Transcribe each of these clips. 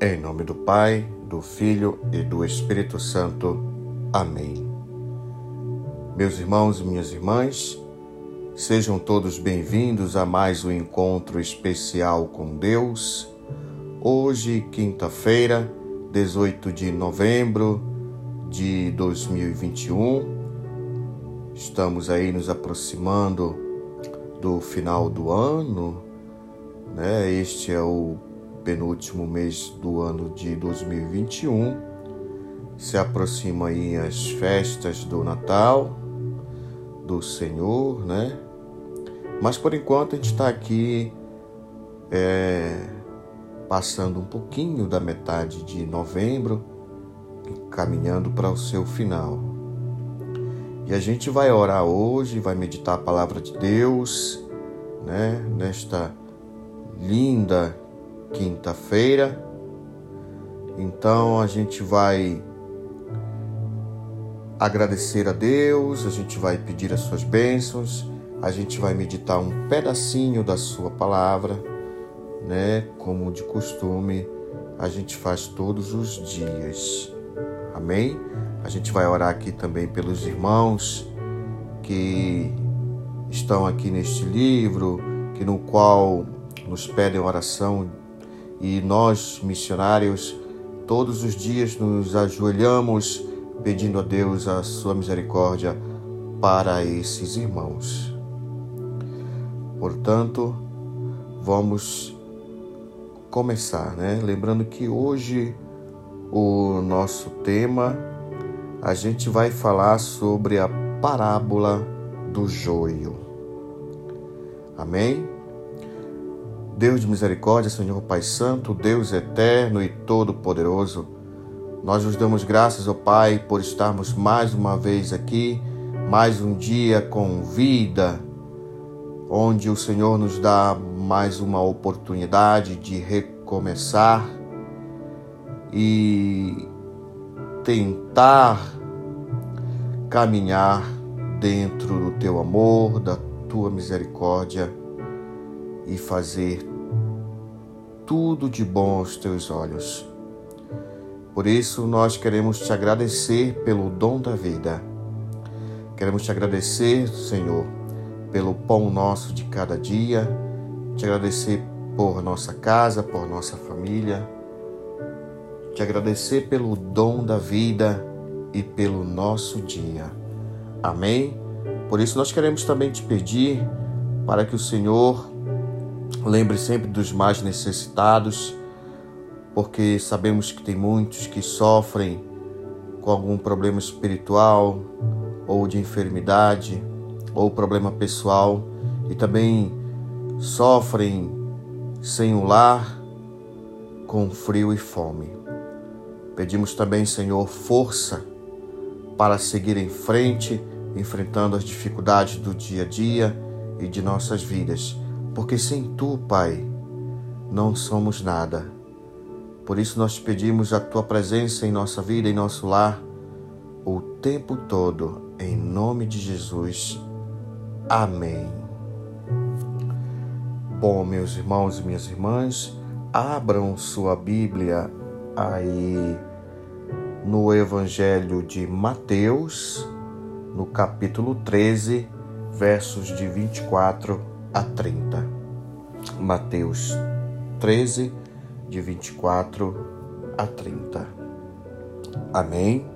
Em nome do Pai, do Filho e do Espírito Santo. Amém. Meus irmãos e minhas irmãs, sejam todos bem-vindos a mais um encontro especial com Deus. Hoje, quinta-feira, 18 de novembro de 2021. Estamos aí nos aproximando do final do ano, né? Este é o penúltimo mês do ano de 2021. Se aproxima aí as festas do Natal, do Senhor, né? Mas por enquanto a gente está aqui é, passando um pouquinho da metade de novembro, caminhando para o seu final. E a gente vai orar hoje, vai meditar a palavra de Deus, né? Nesta linda quinta-feira. Então a gente vai agradecer a Deus, a gente vai pedir as suas bênçãos, a gente vai meditar um pedacinho da sua palavra, né? Como de costume, a gente faz todos os dias. Amém? A gente vai orar aqui também pelos irmãos que estão aqui neste livro, que no qual nos pedem oração e nós, missionários, todos os dias nos ajoelhamos pedindo a Deus a sua misericórdia para esses irmãos. Portanto, vamos começar, né? Lembrando que hoje o nosso tema a gente vai falar sobre a parábola do joio. Amém? Deus de misericórdia, Senhor Pai Santo, Deus eterno e todo-poderoso, nós nos damos graças, ó Pai, por estarmos mais uma vez aqui, mais um dia com vida, onde o Senhor nos dá mais uma oportunidade de recomeçar e tentar caminhar dentro do teu amor, da tua misericórdia e fazer tudo de bom aos teus olhos. Por isso, nós queremos te agradecer pelo dom da vida. Queremos te agradecer, Senhor, pelo pão nosso de cada dia, te agradecer por nossa casa, por nossa família, te agradecer pelo dom da vida e pelo nosso dia. Amém? Por isso, nós queremos também te pedir para que o Senhor Lembre sempre dos mais necessitados, porque sabemos que tem muitos que sofrem com algum problema espiritual ou de enfermidade ou problema pessoal e também sofrem sem o lar, com frio e fome. Pedimos também, Senhor, força para seguir em frente, enfrentando as dificuldades do dia a dia e de nossas vidas porque sem tu, Pai, não somos nada. Por isso nós pedimos a tua presença em nossa vida, em nosso lar, o tempo todo, em nome de Jesus. Amém. Bom, meus irmãos e minhas irmãs, abram sua Bíblia aí no Evangelho de Mateus, no capítulo 13, versos de 24 a 30. Mateus 13, de 24 a 30. Amém?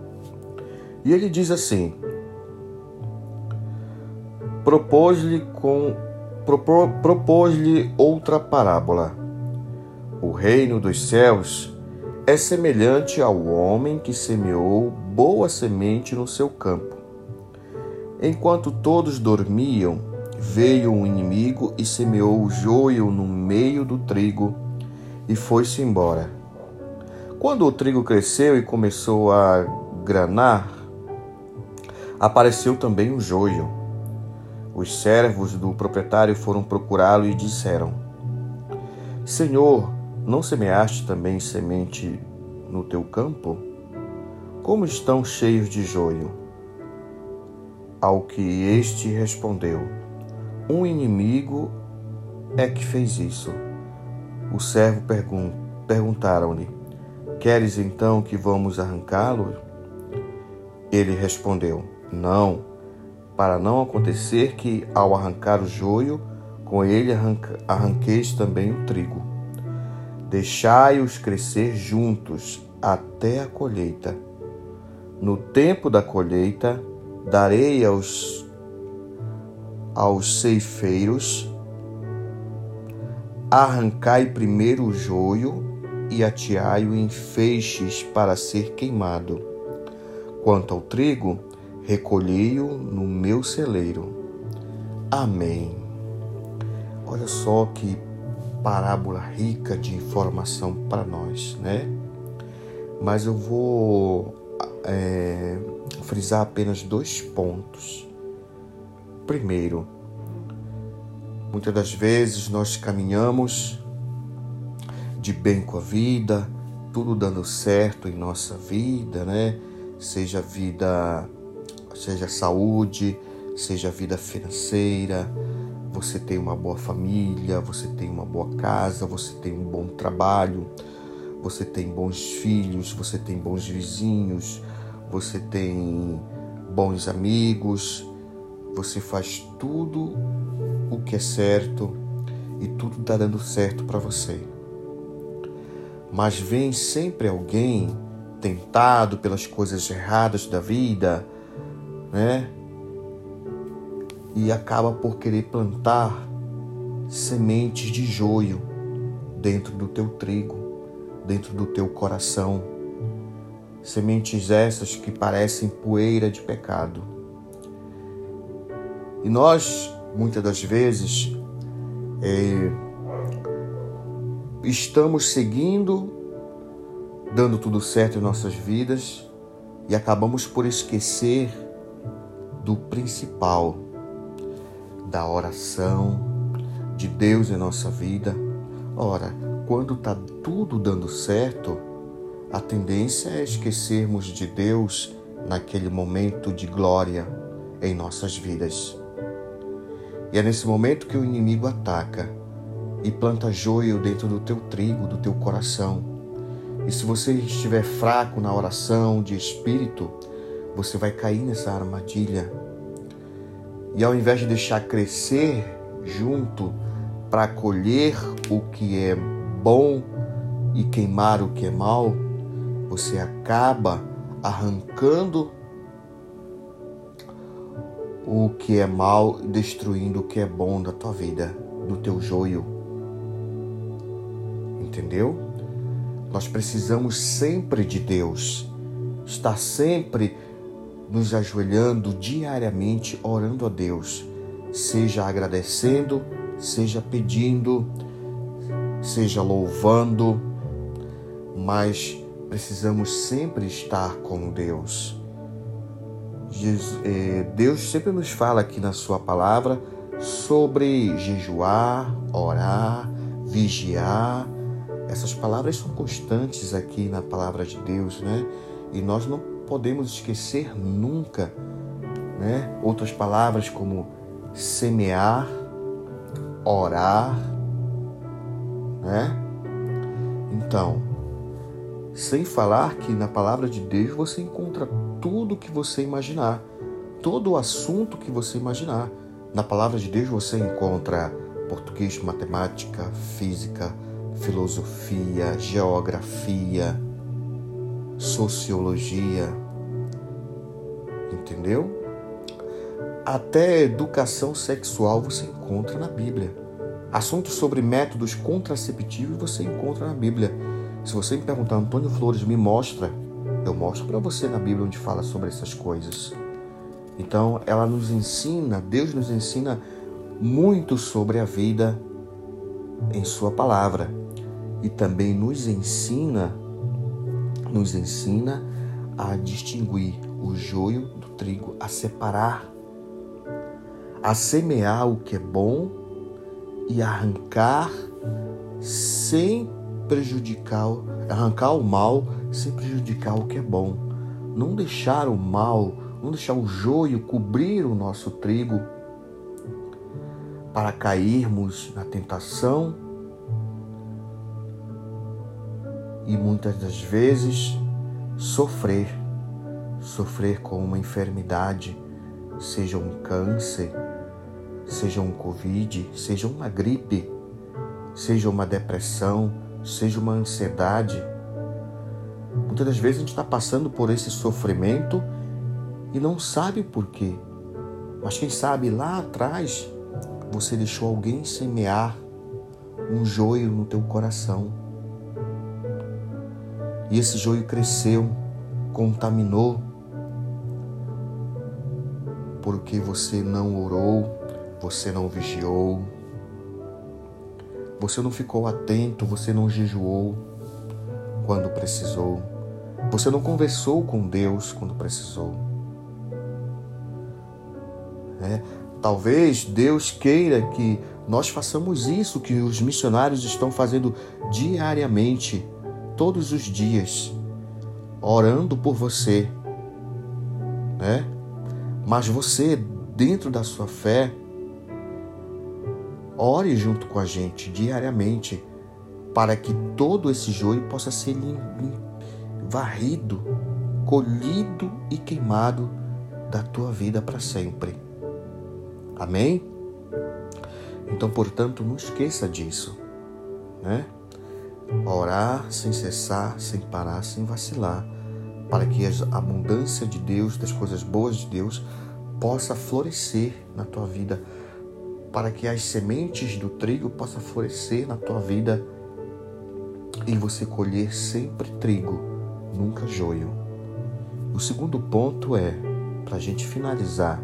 E ele diz assim: propôs-lhe com propôs-lhe outra parábola. O reino dos céus é semelhante ao homem que semeou boa semente no seu campo. Enquanto todos dormiam, veio um inimigo e semeou o joio no meio do trigo e foi-se embora. Quando o trigo cresceu e começou a granar, apareceu também o joio. Os servos do proprietário foram procurá-lo e disseram: Senhor, não semeaste também semente no teu campo? Como estão cheios de joio? Ao que este respondeu: um inimigo é que fez isso. O servo pergun perguntaram-lhe: Queres então que vamos arrancá-lo? Ele respondeu: Não, para não acontecer que, ao arrancar o joio, com ele arranqueis também o trigo. Deixai-os crescer juntos até a colheita. No tempo da colheita, darei aos, aos ceifeiros, arrancai primeiro o joio e ateai-o em feixes para ser queimado. Quanto ao trigo, recolhei-o no meu celeiro. Amém. Olha só que parábola rica de informação para nós, né? Mas eu vou é, frisar apenas dois pontos. Primeiro, muitas das vezes nós caminhamos de bem com a vida, tudo dando certo em nossa vida, né? Seja vida, seja saúde, seja vida financeira, você tem uma boa família, você tem uma boa casa, você tem um bom trabalho, você tem bons filhos, você tem bons vizinhos, você tem bons amigos, você faz tudo o que é certo e tudo está dando certo para você mas vem sempre alguém tentado pelas coisas erradas da vida, né? E acaba por querer plantar sementes de joio dentro do teu trigo, dentro do teu coração. Sementes essas que parecem poeira de pecado. E nós, muitas das vezes, é, estamos seguindo, dando tudo certo em nossas vidas e acabamos por esquecer do principal, da oração, de Deus em nossa vida. Ora, quando está tudo dando certo, a tendência é esquecermos de Deus naquele momento de glória em nossas vidas. E é nesse momento que o inimigo ataca e planta joio dentro do teu trigo, do teu coração. E se você estiver fraco na oração de espírito, você vai cair nessa armadilha. E ao invés de deixar crescer junto para colher o que é bom e queimar o que é mal, você acaba arrancando o que é mal, destruindo o que é bom da tua vida, do teu joio entendeu? Nós precisamos sempre de Deus, estar sempre nos ajoelhando diariamente, orando a Deus, seja agradecendo, seja pedindo, seja louvando, mas precisamos sempre estar com Deus. Eh, Deus sempre nos fala aqui na Sua palavra sobre jejuar, orar, vigiar essas palavras são constantes aqui na palavra de Deus, né? E nós não podemos esquecer nunca, né? Outras palavras como semear, orar, né? Então, sem falar que na palavra de Deus você encontra tudo que você imaginar, todo o assunto que você imaginar. Na palavra de Deus você encontra português, matemática, física, filosofia, geografia, sociologia, entendeu? Até educação sexual você encontra na Bíblia. Assuntos sobre métodos contraceptivos você encontra na Bíblia. Se você me perguntar, Antônio Flores, me mostra, eu mostro para você na Bíblia onde fala sobre essas coisas. Então, ela nos ensina, Deus nos ensina muito sobre a vida em Sua palavra e também nos ensina nos ensina a distinguir o joio do trigo, a separar, a semear o que é bom e arrancar sem prejudicar, arrancar o mal sem prejudicar o que é bom. Não deixar o mal, não deixar o joio cobrir o nosso trigo para cairmos na tentação e muitas das vezes sofrer, sofrer com uma enfermidade, seja um câncer, seja um Covid, seja uma gripe, seja uma depressão, seja uma ansiedade. Muitas das vezes a gente está passando por esse sofrimento e não sabe o porquê. Mas quem sabe lá atrás você deixou alguém semear um joio no teu coração. E esse joio cresceu, contaminou, porque você não orou, você não vigiou, você não ficou atento, você não jejuou quando precisou, você não conversou com Deus quando precisou. É, talvez Deus queira que nós façamos isso que os missionários estão fazendo diariamente, todos os dias, orando por você, né? Mas você, dentro da sua fé, ore junto com a gente diariamente para que todo esse joio possa ser varrido, colhido e queimado da tua vida para sempre. Amém? Então, portanto, não esqueça disso, né? Orar sem cessar, sem parar, sem vacilar, para que a abundância de Deus, das coisas boas de Deus, possa florescer na tua vida, para que as sementes do trigo possam florescer na tua vida e você colher sempre trigo, nunca joio. O segundo ponto é, para a gente finalizar,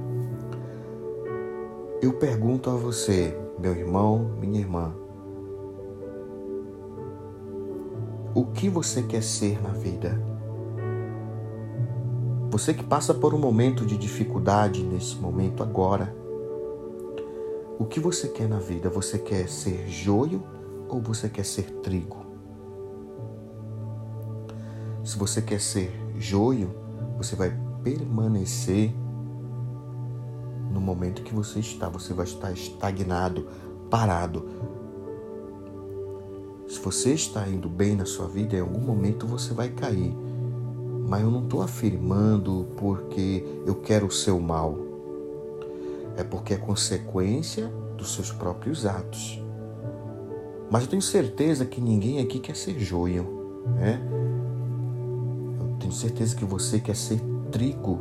eu pergunto a você, meu irmão, minha irmã, o que você quer ser na vida? Você que passa por um momento de dificuldade nesse momento agora, o que você quer na vida? Você quer ser joio ou você quer ser trigo? Se você quer ser joio, você vai permanecer no momento que você está. Você vai estar estagnado, parado. Se você está indo bem na sua vida, em algum momento você vai cair. Mas eu não estou afirmando porque eu quero o seu mal. É porque é consequência dos seus próprios atos. Mas eu tenho certeza que ninguém aqui quer ser joio, né? Tenho certeza que você quer ser trigo.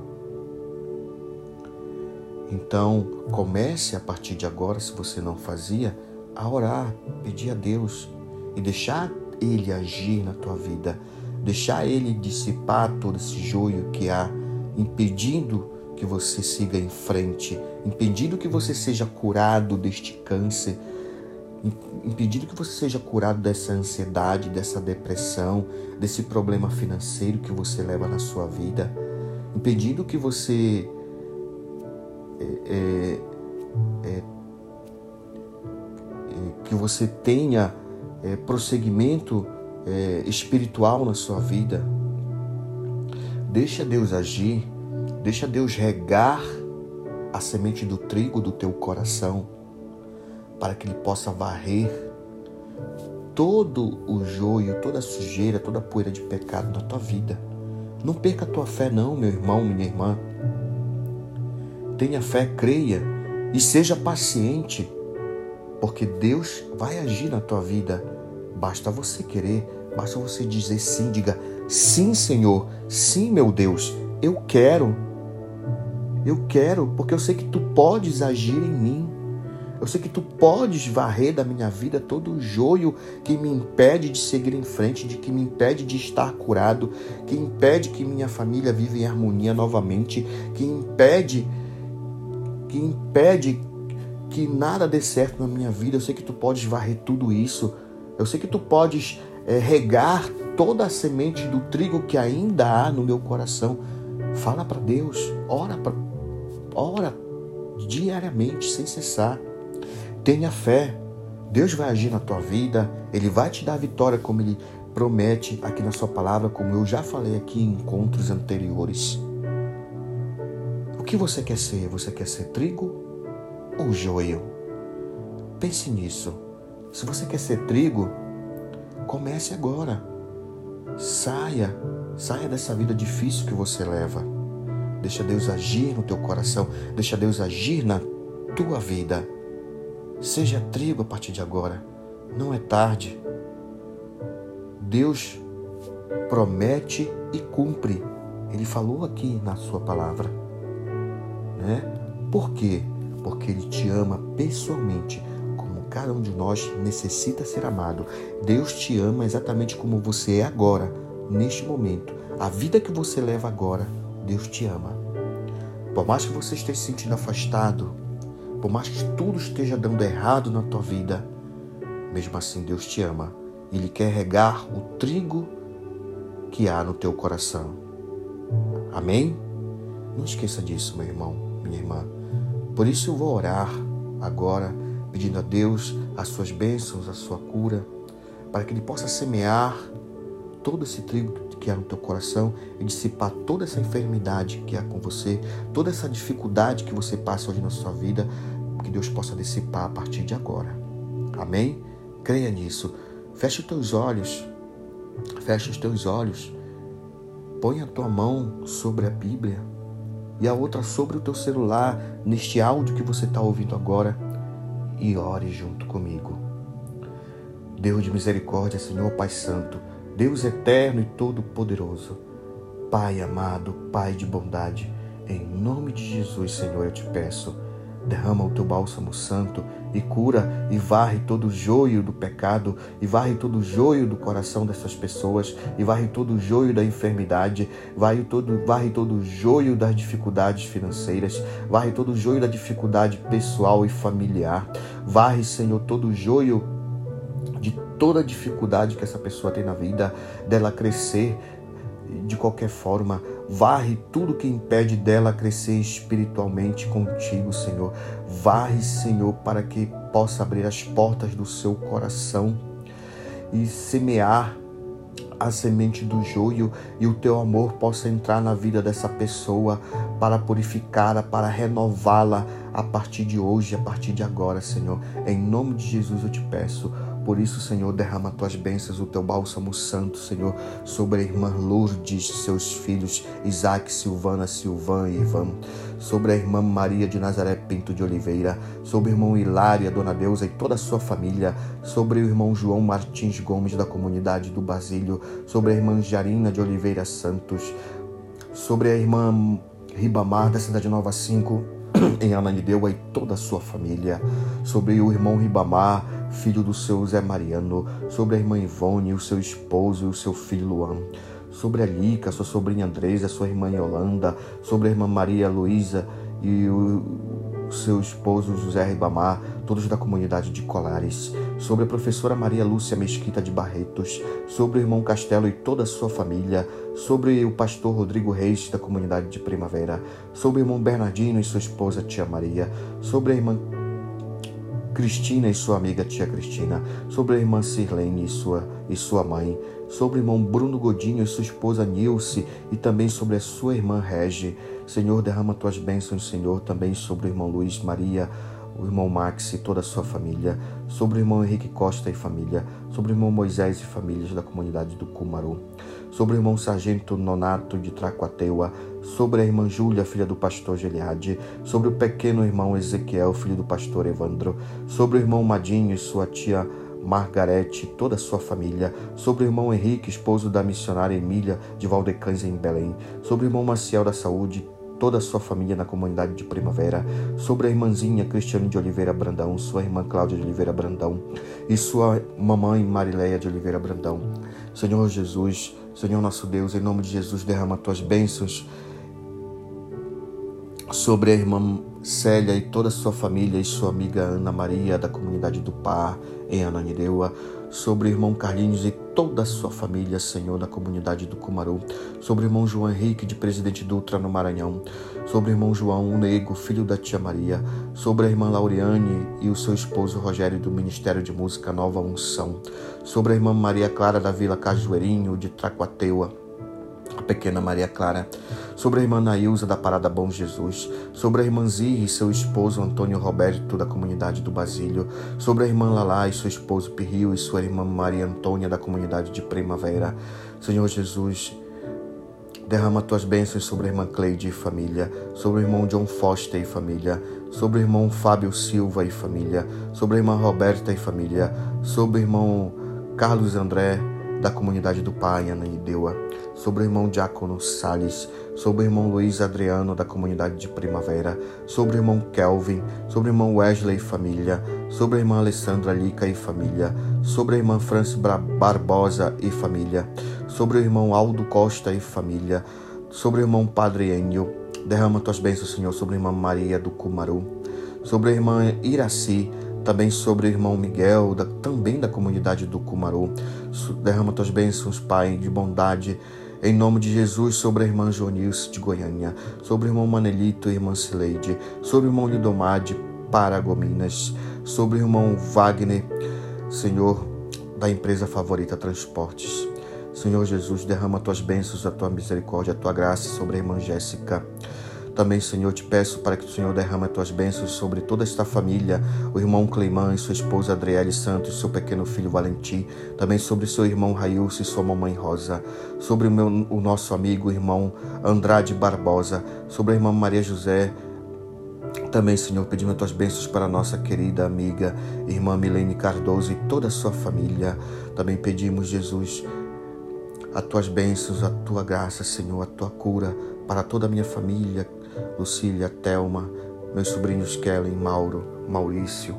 Então, comece a partir de agora, se você não fazia, a orar, pedir a Deus e deixar Ele agir na tua vida, deixar Ele dissipar todo esse joio que há, impedindo que você siga em frente, impedindo que você seja curado deste câncer, impedindo que você seja curado dessa ansiedade, dessa depressão, desse problema financeiro que você leva na sua vida, impedindo que você é, é, é, que você tenha é, prosseguimento é, espiritual na sua vida. Deixa Deus agir, deixa Deus regar a semente do trigo do teu coração, para que Ele possa varrer todo o joio, toda a sujeira, toda a poeira de pecado da tua vida. Não perca a tua fé, não, meu irmão, minha irmã. Tenha fé, creia e seja paciente, porque Deus vai agir na tua vida. Basta você querer, basta você dizer sim, diga sim, Senhor, sim, meu Deus, eu quero. Eu quero, porque eu sei que tu podes agir em mim. Eu sei que tu podes varrer da minha vida todo o joio que me impede de seguir em frente, de que me impede de estar curado, que impede que minha família viva em harmonia novamente, que impede que impede que nada dê certo na minha vida. Eu sei que tu podes varrer tudo isso. Eu sei que tu podes é, regar toda a semente do trigo que ainda há no meu coração. Fala para Deus, ora, pra, ora diariamente, sem cessar. Tenha fé. Deus vai agir na tua vida, Ele vai te dar a vitória como Ele promete aqui na Sua palavra, como eu já falei aqui em encontros anteriores que você quer ser? Você quer ser trigo ou joio? Pense nisso. Se você quer ser trigo, comece agora. Saia, saia dessa vida difícil que você leva. Deixa Deus agir no teu coração, deixa Deus agir na tua vida. Seja trigo a partir de agora. Não é tarde. Deus promete e cumpre. Ele falou aqui na sua palavra. Né? Por quê? Porque ele te ama pessoalmente, como cada um de nós necessita ser amado. Deus te ama exatamente como você é agora, neste momento. A vida que você leva agora, Deus te ama. Por mais que você esteja se sentindo afastado, por mais que tudo esteja dando errado na tua vida, mesmo assim Deus te ama. Ele quer regar o trigo que há no teu coração. Amém? Não esqueça disso, meu irmão, minha irmã. Por isso eu vou orar agora, pedindo a Deus as suas bênçãos, a sua cura, para que Ele possa semear todo esse trigo que há no teu coração e dissipar toda essa enfermidade que há com você, toda essa dificuldade que você passa hoje na sua vida, que Deus possa dissipar a partir de agora. Amém? Creia nisso. Feche os teus olhos Fecha os teus olhos, põe a tua mão sobre a Bíblia e a outra sobre o teu celular, neste áudio que você está ouvindo agora, e ore junto comigo. Deus de misericórdia, Senhor Pai Santo, Deus eterno e todo-poderoso, Pai amado, Pai de bondade, em nome de Jesus, Senhor, eu te peço Derrama o teu bálsamo santo e cura e varre todo o joio do pecado, e varre todo o joio do coração dessas pessoas, e varre todo o joio da enfermidade, varre todo, varre todo o joio das dificuldades financeiras, varre todo o joio da dificuldade pessoal e familiar, varre, Senhor, todo o joio de toda dificuldade que essa pessoa tem na vida, dela crescer de qualquer forma Varre tudo que impede dela crescer espiritualmente contigo, Senhor. Varre, Senhor, para que possa abrir as portas do seu coração e semear a semente do joio e o teu amor possa entrar na vida dessa pessoa para purificá-la, para renová-la a partir de hoje, a partir de agora, Senhor. Em nome de Jesus eu te peço. Por isso, Senhor, derrama tuas bênçãos, o teu bálsamo santo, Senhor, sobre a irmã Lourdes, seus filhos, Isaac, Silvana, Silvan e Ivan, sobre a irmã Maria de Nazaré Pinto de Oliveira, sobre o irmão Hilário, dona Deusa e toda a sua família, sobre o irmão João Martins Gomes da comunidade do Basílio, sobre a irmã Jarina de Oliveira Santos, sobre a irmã Ribamar da Cidade Nova 5, em Ananindeua e toda a sua família, sobre o irmão Ribamar, filho do seu Zé Mariano, sobre a irmã Ivone, o seu esposo e o seu filho Luan, sobre a Lica, sua sobrinha Andresa, sua irmã Yolanda, sobre a irmã Maria Luísa e o seu esposo José Ribamar, todos da comunidade de Colares, sobre a professora Maria Lúcia Mesquita de Barretos, sobre o irmão Castelo e toda a sua família, sobre o pastor Rodrigo Reis da comunidade de Primavera, sobre o irmão Bernardino e sua esposa Tia Maria, sobre a irmã Cristina e sua amiga tia Cristina, sobre a irmã Sirlene e sua, e sua mãe, sobre o irmão Bruno Godinho e sua esposa Nilce, e também sobre a sua irmã Regi. Senhor, derrama tuas bênçãos, Senhor, também sobre o irmão Luiz Maria, o irmão Max e toda a sua família, sobre o irmão Henrique Costa e família, sobre o irmão Moisés e famílias da comunidade do Cumaru, sobre o irmão Sargento Nonato de Tracuateua, sobre a irmã Júlia, filha do pastor Geliade, sobre o pequeno irmão Ezequiel, filho do pastor Evandro, sobre o irmão Madinho e sua tia Margarete, toda a sua família, sobre o irmão Henrique, esposo da missionária Emília de Valdecães em Belém, sobre o irmão Maciel da Saúde, toda a sua família na comunidade de Primavera, sobre a irmãzinha Cristiane de Oliveira Brandão, sua irmã Cláudia de Oliveira Brandão e sua mamãe Marileia de Oliveira Brandão. Senhor Jesus, Senhor nosso Deus, em nome de Jesus, derrama tuas bênçãos sobre a irmã Célia e toda a sua família e sua amiga Ana Maria da comunidade do Par em Ananindeua, sobre o irmão Carlinhos e toda a sua família, Senhor, da comunidade do Cumaru, sobre o irmão João Henrique, de Presidente Dutra, no Maranhão, sobre o irmão João o Nego, filho da tia Maria, sobre a irmã Lauriane e o seu esposo Rogério, do Ministério de Música Nova Unção, sobre a irmã Maria Clara da Vila Cajueirinho, de Tracuateua, pequena Maria Clara, sobre a irmã Nailza da Parada Bom Jesus, sobre a irmã Zirra e seu esposo Antônio Roberto da comunidade do Basílio, sobre a irmã Lalá e seu esposo Pirril e sua irmã Maria Antônia da comunidade de Primavera. Senhor Jesus, derrama tuas bênçãos sobre a irmã Cleide e família, sobre o irmão John Foster e família, sobre o irmão Fábio Silva e família, sobre a irmã Roberta e família, sobre o irmão Carlos André da comunidade do Pai, Ananindeua, sobre o irmão Diácono Sales, sobre o irmão Luiz Adriano da comunidade de Primavera, sobre o irmão Kelvin, sobre o irmão Wesley e família, sobre a irmã Alessandra Lica e família, sobre a irmã Francis Barbosa e família, sobre o irmão Aldo Costa e família, sobre o irmão Padre Enio, derrama tuas bênçãos, Senhor, sobre a irmã Maria do Cumaru, sobre a irmã Iraci, também sobre o irmão Miguel, da, também da comunidade do Cumaru. Derrama tuas bênçãos, Pai, de bondade, em nome de Jesus, sobre a irmã Jonilce de Goiânia, sobre o irmão Manelito e irmã Sileide, sobre o irmão Lidomar de Paragominas, sobre o irmão Wagner, Senhor, da empresa favorita Transportes. Senhor Jesus, derrama tuas bênçãos, a tua misericórdia, a tua graça sobre a irmã Jéssica. Também, Senhor, te peço para que o Senhor derrame as tuas bênçãos sobre toda esta família, o irmão Cleimã e sua esposa Adriele Santos, seu pequeno filho Valentim, também sobre seu irmão Railson e sua mamãe Rosa, sobre o, meu, o nosso amigo irmão Andrade Barbosa, sobre a irmã Maria José, também, Senhor, pedimos as tuas bênçãos para nossa querida amiga, irmã Milene Cardoso e toda a sua família. Também pedimos, Jesus, as tuas bênçãos, a tua graça, Senhor, a tua cura para toda a minha família, Lucília, Telma, meus sobrinhos Kellen, Mauro, Maurício,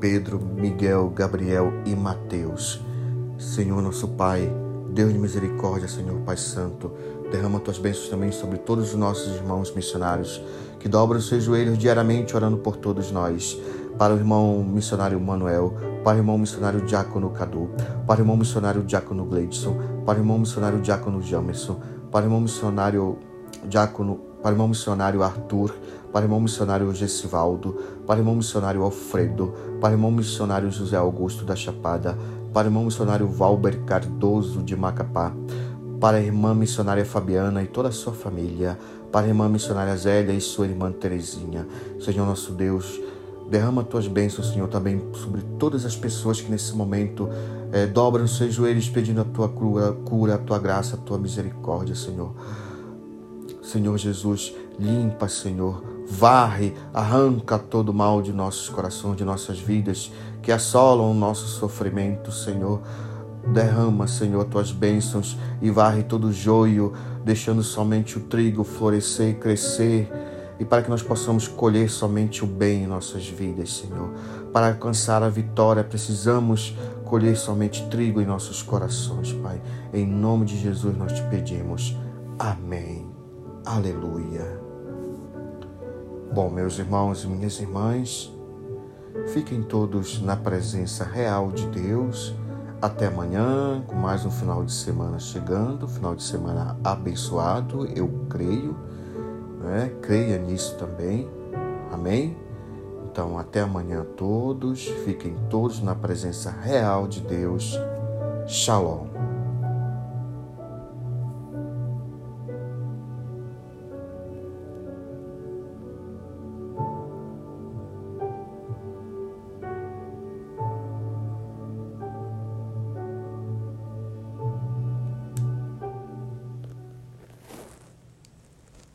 Pedro, Miguel, Gabriel e Mateus. Senhor nosso Pai, Deus de misericórdia, Senhor Pai Santo, derrama tuas bênçãos também sobre todos os nossos irmãos missionários que dobram seus joelhos diariamente orando por todos nós. Para o irmão missionário Manuel, para o irmão missionário Diácono Cadu, para o irmão missionário Diácono Gleidson, para o irmão missionário Diácono Jamerson, para o irmão missionário Diácono para o irmão missionário Arthur, para o irmão missionário Gessivaldo, para o irmão missionário Alfredo, para o irmão missionário José Augusto da Chapada, para o irmão missionário Valber Cardoso de Macapá, para a irmã missionária Fabiana e toda a sua família, para a irmã missionária Zélia e sua irmã Terezinha. Senhor nosso Deus, derrama tuas bênçãos, Senhor, também sobre todas as pessoas que nesse momento é, dobram seus joelhos pedindo a tua cura, a tua graça, a tua misericórdia, Senhor. Senhor Jesus, limpa, Senhor, varre, arranca todo o mal de nossos corações, de nossas vidas, que assolam o nosso sofrimento, Senhor. Derrama, Senhor, tuas bênçãos e varre todo o joio, deixando somente o trigo florescer e crescer, e para que nós possamos colher somente o bem em nossas vidas, Senhor. Para alcançar a vitória, precisamos colher somente trigo em nossos corações, Pai. Em nome de Jesus nós te pedimos. Amém. Aleluia. Bom, meus irmãos e minhas irmãs, fiquem todos na presença real de Deus. Até amanhã, com mais um final de semana chegando, final de semana abençoado, eu creio, né? creia nisso também, amém? Então, até amanhã todos, fiquem todos na presença real de Deus. Shalom.